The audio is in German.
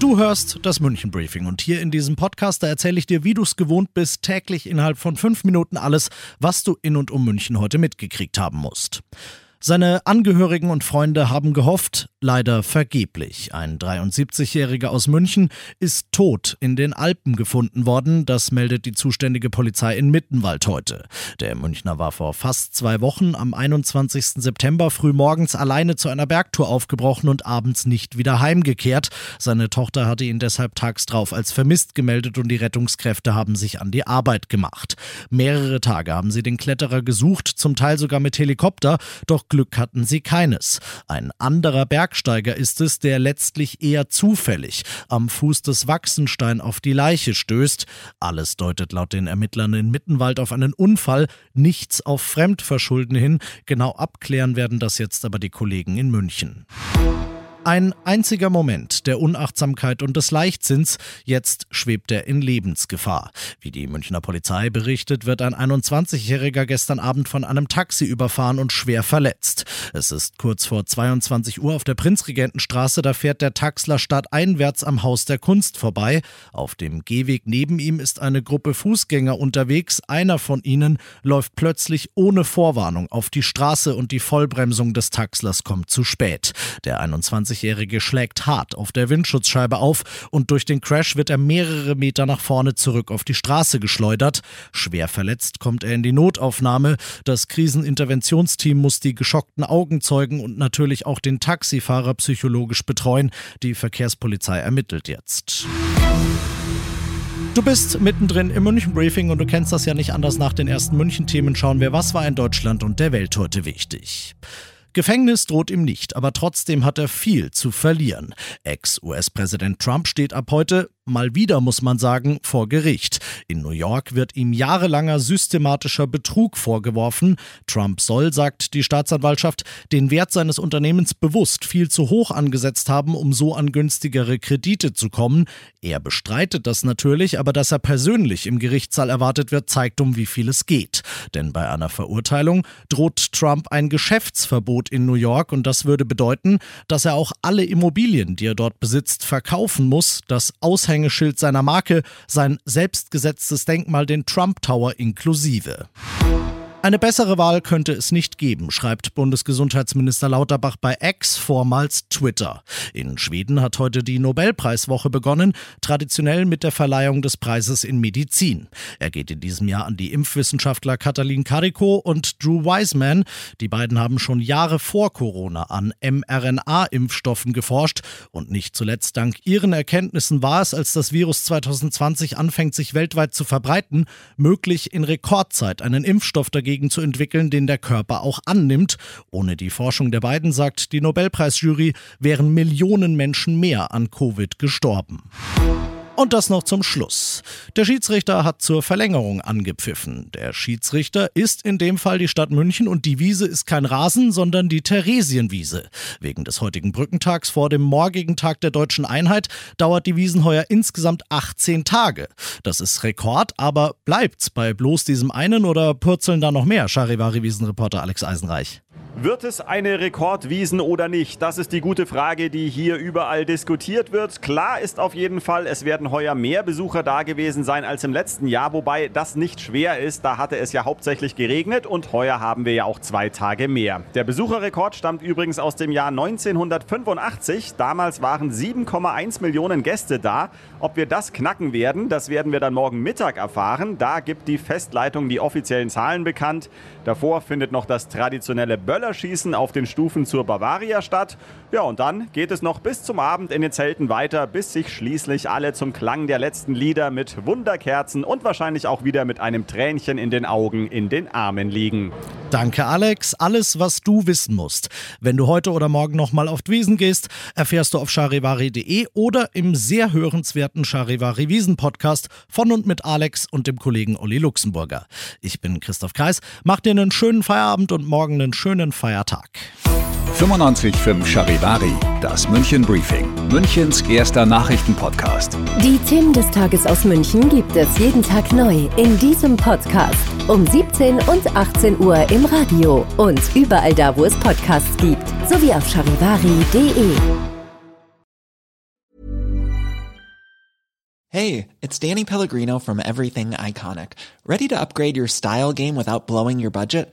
Du hörst das München Briefing und hier in diesem Podcast, da erzähle ich dir, wie du es gewohnt bist, täglich innerhalb von fünf Minuten alles, was du in und um München heute mitgekriegt haben musst. Seine Angehörigen und Freunde haben gehofft, leider vergeblich. Ein 73-Jähriger aus München ist tot in den Alpen gefunden worden, das meldet die zuständige Polizei in Mittenwald heute. Der Münchner war vor fast zwei Wochen am 21. September frühmorgens alleine zu einer Bergtour aufgebrochen und abends nicht wieder heimgekehrt. Seine Tochter hatte ihn deshalb tags drauf als vermisst gemeldet und die Rettungskräfte haben sich an die Arbeit gemacht. Mehrere Tage haben sie den Kletterer gesucht, zum Teil sogar mit Helikopter, doch Glück hatten sie keines. Ein anderer Bergsteiger ist es, der letztlich eher zufällig am Fuß des Wachsenstein auf die Leiche stößt. Alles deutet laut den Ermittlern in Mittenwald auf einen Unfall, nichts auf Fremdverschulden hin. Genau abklären werden das jetzt aber die Kollegen in München. Ein einziger Moment der Unachtsamkeit und des Leichtsinns, jetzt schwebt er in Lebensgefahr. Wie die Münchner Polizei berichtet, wird ein 21-Jähriger gestern Abend von einem Taxi überfahren und schwer verletzt. Es ist kurz vor 22 Uhr auf der Prinzregentenstraße, da fährt der Taxler stadteinwärts am Haus der Kunst vorbei. Auf dem Gehweg neben ihm ist eine Gruppe Fußgänger unterwegs. Einer von ihnen läuft plötzlich ohne Vorwarnung auf die Straße und die Vollbremsung des Taxlers kommt zu spät. Der 21 20-Jährige schlägt hart auf der Windschutzscheibe auf und durch den Crash wird er mehrere Meter nach vorne zurück auf die Straße geschleudert. Schwer verletzt kommt er in die Notaufnahme. Das Kriseninterventionsteam muss die geschockten Augenzeugen und natürlich auch den Taxifahrer psychologisch betreuen. Die Verkehrspolizei ermittelt jetzt. Du bist mittendrin im München Briefing und du kennst das ja nicht anders. Nach den ersten München-Themen schauen wir, was war in Deutschland und der Welt heute wichtig. Gefängnis droht ihm nicht, aber trotzdem hat er viel zu verlieren. Ex-US-Präsident Trump steht ab heute mal wieder, muss man sagen, vor Gericht. In New York wird ihm jahrelanger systematischer Betrug vorgeworfen. Trump soll, sagt die Staatsanwaltschaft, den Wert seines Unternehmens bewusst viel zu hoch angesetzt haben, um so an günstigere Kredite zu kommen. Er bestreitet das natürlich, aber dass er persönlich im Gerichtssaal erwartet wird, zeigt um wie viel es geht. Denn bei einer Verurteilung droht Trump ein Geschäftsverbot in New York und das würde bedeuten, dass er auch alle Immobilien, die er dort besitzt, verkaufen muss. Das Aushängen Aushängeschild seiner Marke, sein selbstgesetztes Denkmal, den Trump Tower inklusive. Eine bessere Wahl könnte es nicht geben, schreibt Bundesgesundheitsminister Lauterbach bei X, vormals Twitter. In Schweden hat heute die Nobelpreiswoche begonnen, traditionell mit der Verleihung des Preises in Medizin. Er geht in diesem Jahr an die Impfwissenschaftler Katalin Kariko und Drew Wiseman. Die beiden haben schon Jahre vor Corona an mRNA-Impfstoffen geforscht und nicht zuletzt dank ihren Erkenntnissen war es, als das Virus 2020 anfängt, sich weltweit zu verbreiten, möglich in Rekordzeit einen Impfstoff dagegen dagegen zu entwickeln, den der Körper auch annimmt. Ohne die Forschung der beiden, sagt die Nobelpreisjury, wären Millionen Menschen mehr an Covid gestorben. Und das noch zum Schluss. Der Schiedsrichter hat zur Verlängerung angepfiffen. Der Schiedsrichter ist in dem Fall die Stadt München und die Wiese ist kein Rasen, sondern die Theresienwiese. Wegen des heutigen Brückentags vor dem morgigen Tag der deutschen Einheit dauert die Wiesenheuer insgesamt 18 Tage. Das ist Rekord, aber bleibt's bei bloß diesem einen oder purzeln da noch mehr? Charivari-Wiesenreporter Alex Eisenreich. Wird es eine Rekordwiesen oder nicht? Das ist die gute Frage, die hier überall diskutiert wird. Klar ist auf jeden Fall, es werden heuer mehr Besucher da gewesen sein als im letzten Jahr, wobei das nicht schwer ist. Da hatte es ja hauptsächlich geregnet und heuer haben wir ja auch zwei Tage mehr. Der Besucherrekord stammt übrigens aus dem Jahr 1985. Damals waren 7,1 Millionen Gäste da. Ob wir das knacken werden, das werden wir dann morgen Mittag erfahren. Da gibt die Festleitung die offiziellen Zahlen bekannt. Davor findet noch das traditionelle Böller Böllerschießen auf den Stufen zur Bavaria statt. Ja, und dann geht es noch bis zum Abend in den Zelten weiter, bis sich schließlich alle zum Klang der letzten Lieder mit Wunderkerzen und wahrscheinlich auch wieder mit einem Tränchen in den Augen in den Armen liegen. Danke, Alex. Alles, was du wissen musst. Wenn du heute oder morgen nochmal auf Wiesen gehst, erfährst du auf charivari.de oder im sehr hörenswerten Charivari Wiesen Podcast von und mit Alex und dem Kollegen Olli Luxemburger. Ich bin Christoph Kreis. Mach dir einen schönen Feierabend und morgen einen schönen Feiertag. 95.5 Charivari, das München Briefing, Münchens erster Nachrichtenpodcast. Die Themen des Tages aus München gibt es jeden Tag neu in diesem Podcast. Um 17 und 18 Uhr im Radio und überall da, wo es Podcasts gibt. Sowie auf charivari.de. Hey, it's Danny Pellegrino from Everything Iconic. Ready to upgrade your style game without blowing your budget?